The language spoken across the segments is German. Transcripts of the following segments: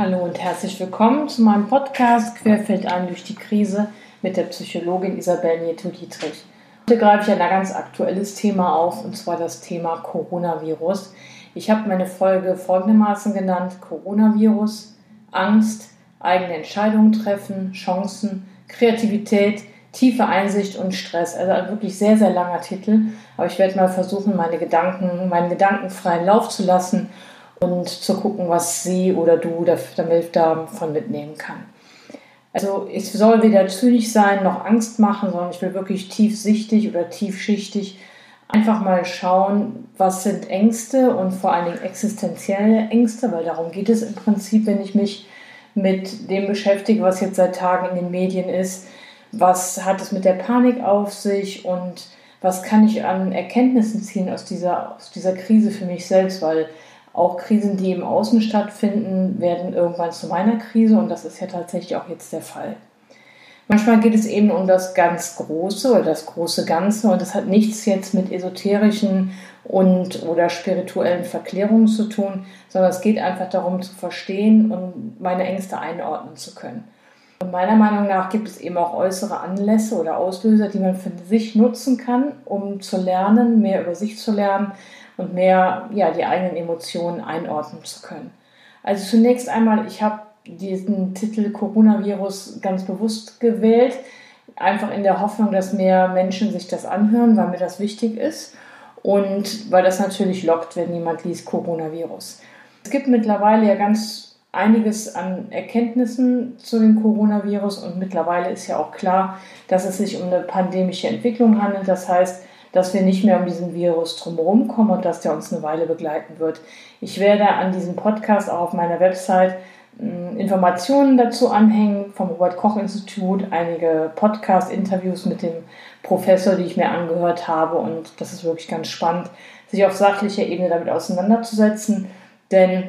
Hallo und herzlich willkommen zu meinem Podcast Querfeld ein durch die Krise mit der Psychologin Isabel Nieto-Dietrich. Heute greife ich ein ganz aktuelles Thema auf und zwar das Thema Coronavirus. Ich habe meine Folge folgendermaßen genannt: Coronavirus, Angst, eigene Entscheidungen treffen, Chancen, Kreativität, tiefe Einsicht und Stress. Also ein wirklich sehr, sehr langer Titel. Aber ich werde mal versuchen, meine Gedanken, meinen Gedanken freien Lauf zu lassen und zu gucken, was sie oder du damit davon mitnehmen kann. Also ich soll weder zynisch sein noch Angst machen, sondern ich will wirklich tiefsichtig oder tiefschichtig einfach mal schauen, was sind Ängste und vor allen Dingen existenzielle Ängste, weil darum geht es im Prinzip, wenn ich mich mit dem beschäftige, was jetzt seit Tagen in den Medien ist. Was hat es mit der Panik auf sich und was kann ich an Erkenntnissen ziehen aus dieser, aus dieser Krise für mich selbst, weil auch Krisen, die im Außen stattfinden, werden irgendwann zu meiner Krise und das ist ja tatsächlich auch jetzt der Fall. Manchmal geht es eben um das ganz Große oder das große Ganze und das hat nichts jetzt mit esoterischen und oder spirituellen Verklärungen zu tun, sondern es geht einfach darum zu verstehen und meine Ängste einordnen zu können. Und meiner Meinung nach gibt es eben auch äußere Anlässe oder Auslöser, die man für sich nutzen kann, um zu lernen, mehr über sich zu lernen, und mehr ja, die eigenen Emotionen einordnen zu können. Also zunächst einmal, ich habe diesen Titel Coronavirus ganz bewusst gewählt, einfach in der Hoffnung, dass mehr Menschen sich das anhören, weil mir das wichtig ist und weil das natürlich lockt, wenn jemand liest Coronavirus. Es gibt mittlerweile ja ganz einiges an Erkenntnissen zu dem Coronavirus und mittlerweile ist ja auch klar, dass es sich um eine pandemische Entwicklung handelt. Das heißt, dass wir nicht mehr um diesen Virus drumherum kommen und dass der uns eine Weile begleiten wird. Ich werde an diesem Podcast auch auf meiner Website hm, Informationen dazu anhängen vom Robert Koch Institut, einige Podcast-Interviews mit dem Professor, die ich mir angehört habe und das ist wirklich ganz spannend, sich auf sachlicher Ebene damit auseinanderzusetzen, denn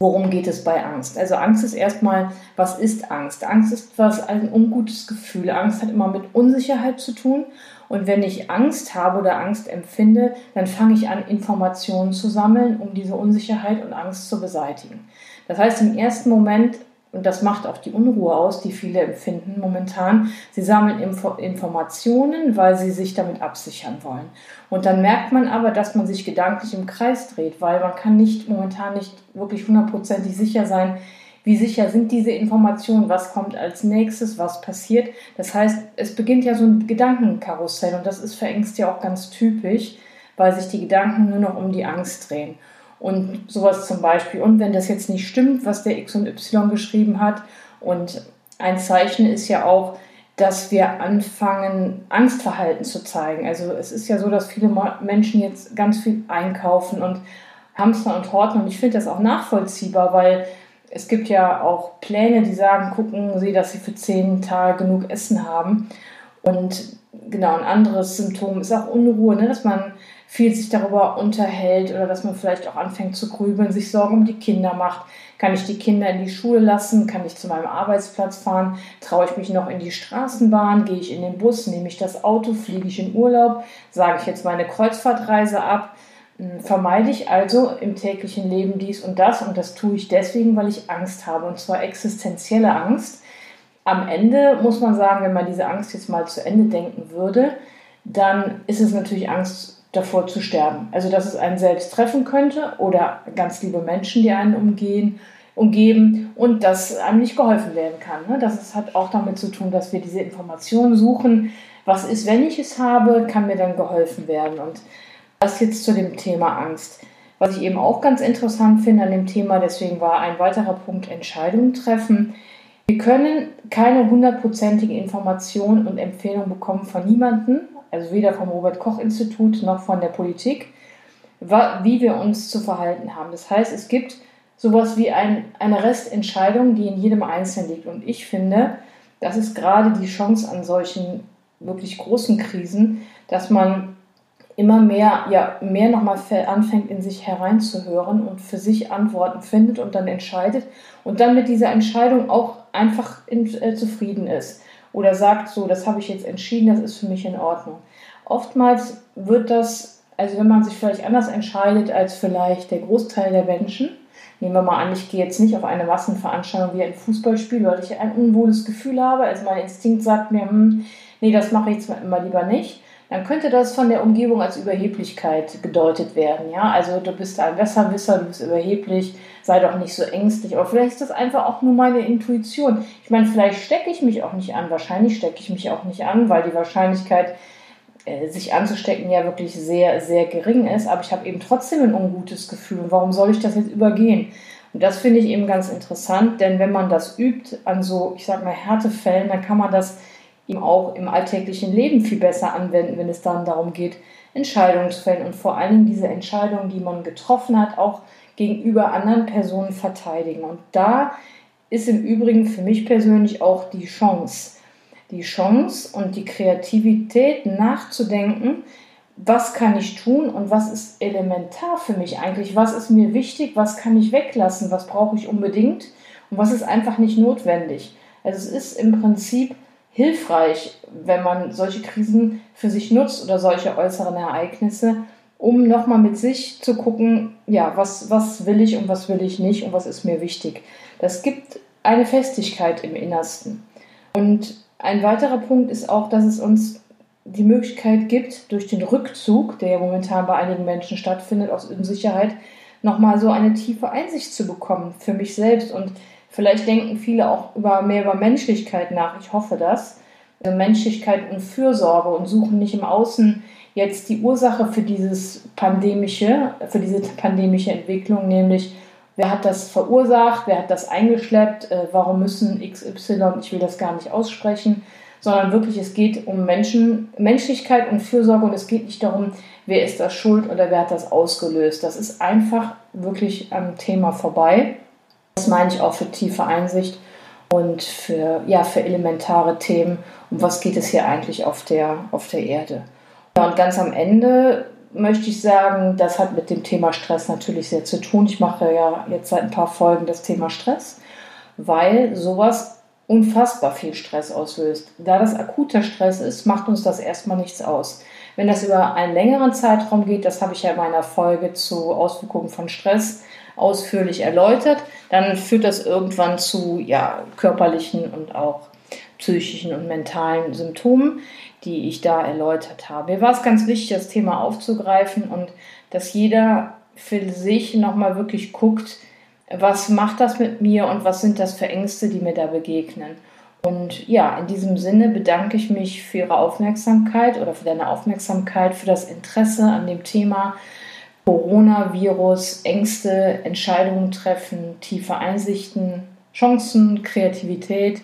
Worum geht es bei Angst? Also Angst ist erstmal, was ist Angst? Angst ist was, ein ungutes Gefühl. Angst hat immer mit Unsicherheit zu tun. Und wenn ich Angst habe oder Angst empfinde, dann fange ich an, Informationen zu sammeln, um diese Unsicherheit und Angst zu beseitigen. Das heißt, im ersten Moment und das macht auch die Unruhe aus, die viele empfinden momentan. Sie sammeln Info Informationen, weil sie sich damit absichern wollen. Und dann merkt man aber, dass man sich gedanklich im Kreis dreht, weil man kann nicht momentan nicht wirklich hundertprozentig sicher sein, wie sicher sind diese Informationen, was kommt als nächstes, was passiert. Das heißt, es beginnt ja so ein Gedankenkarussell und das ist für Ängste ja auch ganz typisch, weil sich die Gedanken nur noch um die Angst drehen und sowas zum Beispiel. Und wenn das jetzt nicht stimmt, was der X und Y geschrieben hat, und ein Zeichen ist ja auch, dass wir anfangen, Angstverhalten zu zeigen. Also es ist ja so, dass viele Menschen jetzt ganz viel einkaufen und hamstern und horten. Und ich finde das auch nachvollziehbar, weil es gibt ja auch Pläne, die sagen, gucken Sie, dass Sie für zehn Tage genug Essen haben. Und genau, ein anderes Symptom ist auch Unruhe, ne? dass man viel sich darüber unterhält oder dass man vielleicht auch anfängt zu grübeln, sich Sorgen um die Kinder macht. Kann ich die Kinder in die Schule lassen? Kann ich zu meinem Arbeitsplatz fahren? Traue ich mich noch in die Straßenbahn? Gehe ich in den Bus? Nehme ich das Auto? Fliege ich in Urlaub? Sage ich jetzt meine Kreuzfahrtreise ab? Hm, vermeide ich also im täglichen Leben dies und das und das tue ich deswegen, weil ich Angst habe und zwar existenzielle Angst. Am Ende muss man sagen, wenn man diese Angst jetzt mal zu Ende denken würde, dann ist es natürlich Angst davor zu sterben. Also dass es einen selbst treffen könnte oder ganz liebe Menschen, die einen umgehen, umgeben und dass einem nicht geholfen werden kann. Ne? Das hat auch damit zu tun, dass wir diese Informationen suchen. Was ist, wenn ich es habe, kann mir dann geholfen werden. Und das jetzt zu dem Thema Angst. Was ich eben auch ganz interessant finde an dem Thema, deswegen war ein weiterer Punkt Entscheidungen treffen. Wir können keine hundertprozentige Information und Empfehlung bekommen von niemandem, also weder vom Robert Koch Institut noch von der Politik, wie wir uns zu verhalten haben. Das heißt, es gibt sowas wie ein, eine Restentscheidung, die in jedem Einzelnen liegt. Und ich finde, das ist gerade die Chance an solchen wirklich großen Krisen, dass man immer mehr, ja, mehr nochmal anfängt, in sich hereinzuhören und für sich Antworten findet und dann entscheidet und dann mit dieser Entscheidung auch einfach in, äh, zufrieden ist oder sagt so, das habe ich jetzt entschieden, das ist für mich in Ordnung. Oftmals wird das, also wenn man sich vielleicht anders entscheidet als vielleicht der Großteil der Menschen, Nehmen wir mal an, ich gehe jetzt nicht auf eine Massenveranstaltung wie ein Fußballspiel, weil ich ein unwohles Gefühl habe. Also mein Instinkt sagt mir, hm, nee, das mache ich jetzt mal lieber nicht. Dann könnte das von der Umgebung als Überheblichkeit gedeutet werden. Ja? Also du bist ein Besserwisser, du bist überheblich, sei doch nicht so ängstlich. Aber vielleicht ist das einfach auch nur meine Intuition. Ich meine, vielleicht stecke ich mich auch nicht an. Wahrscheinlich stecke ich mich auch nicht an, weil die Wahrscheinlichkeit, äh, sich anzustecken, ja wirklich sehr, sehr gering ist. Aber ich habe eben trotzdem ein ungutes Gefühl. Warum soll ich das jetzt übergehen? Und das finde ich eben ganz interessant, denn wenn man das übt an so, ich sag mal, Härtefällen, dann kann man das eben auch im alltäglichen Leben viel besser anwenden, wenn es dann darum geht, Entscheidungen zu fällen und vor Dingen diese Entscheidungen, die man getroffen hat, auch gegenüber anderen Personen verteidigen. Und da ist im Übrigen für mich persönlich auch die Chance, die Chance und die Kreativität nachzudenken, was kann ich tun und was ist elementar für mich eigentlich, was ist mir wichtig, was kann ich weglassen, was brauche ich unbedingt? Und was ist einfach nicht notwendig. Also es ist im Prinzip hilfreich, wenn man solche Krisen für sich nutzt oder solche äußeren Ereignisse, um nochmal mit sich zu gucken, ja, was, was will ich und was will ich nicht und was ist mir wichtig. Das gibt eine Festigkeit im Innersten. Und ein weiterer Punkt ist auch, dass es uns die Möglichkeit gibt, durch den Rückzug, der ja momentan bei einigen Menschen stattfindet, aus Unsicherheit, nochmal so eine tiefe Einsicht zu bekommen für mich selbst. Und vielleicht denken viele auch über, mehr über Menschlichkeit nach. Ich hoffe das. Also Menschlichkeit und Fürsorge und suchen nicht im Außen jetzt die Ursache für dieses pandemische, für diese pandemische Entwicklung, nämlich wer hat das verursacht, wer hat das eingeschleppt, äh, warum müssen XY, ich will das gar nicht aussprechen, sondern wirklich es geht um Menschen, Menschlichkeit und Fürsorge und es geht nicht darum, wer ist das schuld oder wer hat das ausgelöst. Das ist einfach wirklich am Thema vorbei. Das meine ich auch für tiefe Einsicht und für, ja, für elementare Themen. Um was geht es hier eigentlich auf der, auf der Erde? Ja, und ganz am Ende möchte ich sagen, das hat mit dem Thema Stress natürlich sehr zu tun. Ich mache ja jetzt seit ein paar Folgen das Thema Stress, weil sowas unfassbar viel Stress auslöst. Da das akuter Stress ist, macht uns das erstmal nichts aus. Wenn das über einen längeren Zeitraum geht, das habe ich ja in meiner Folge zu Auswirkungen von Stress ausführlich erläutert, dann führt das irgendwann zu ja, körperlichen und auch psychischen und mentalen Symptomen, die ich da erläutert habe. Mir war es ganz wichtig, das Thema aufzugreifen und dass jeder für sich nochmal wirklich guckt, was macht das mit mir und was sind das für Ängste, die mir da begegnen. Und ja, in diesem Sinne bedanke ich mich für Ihre Aufmerksamkeit oder für deine Aufmerksamkeit, für das Interesse an dem Thema Coronavirus, Ängste, Entscheidungen treffen, tiefe Einsichten, Chancen, Kreativität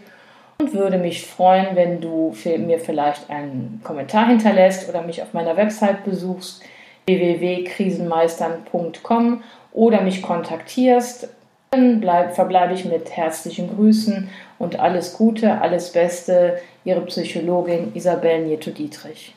und würde mich freuen, wenn du mir vielleicht einen Kommentar hinterlässt oder mich auf meiner Website besuchst www.krisenmeistern.com oder mich kontaktierst. Dann bleib, verbleibe ich mit herzlichen Grüßen und alles Gute, alles Beste, Ihre Psychologin Isabel Nieto-Dietrich.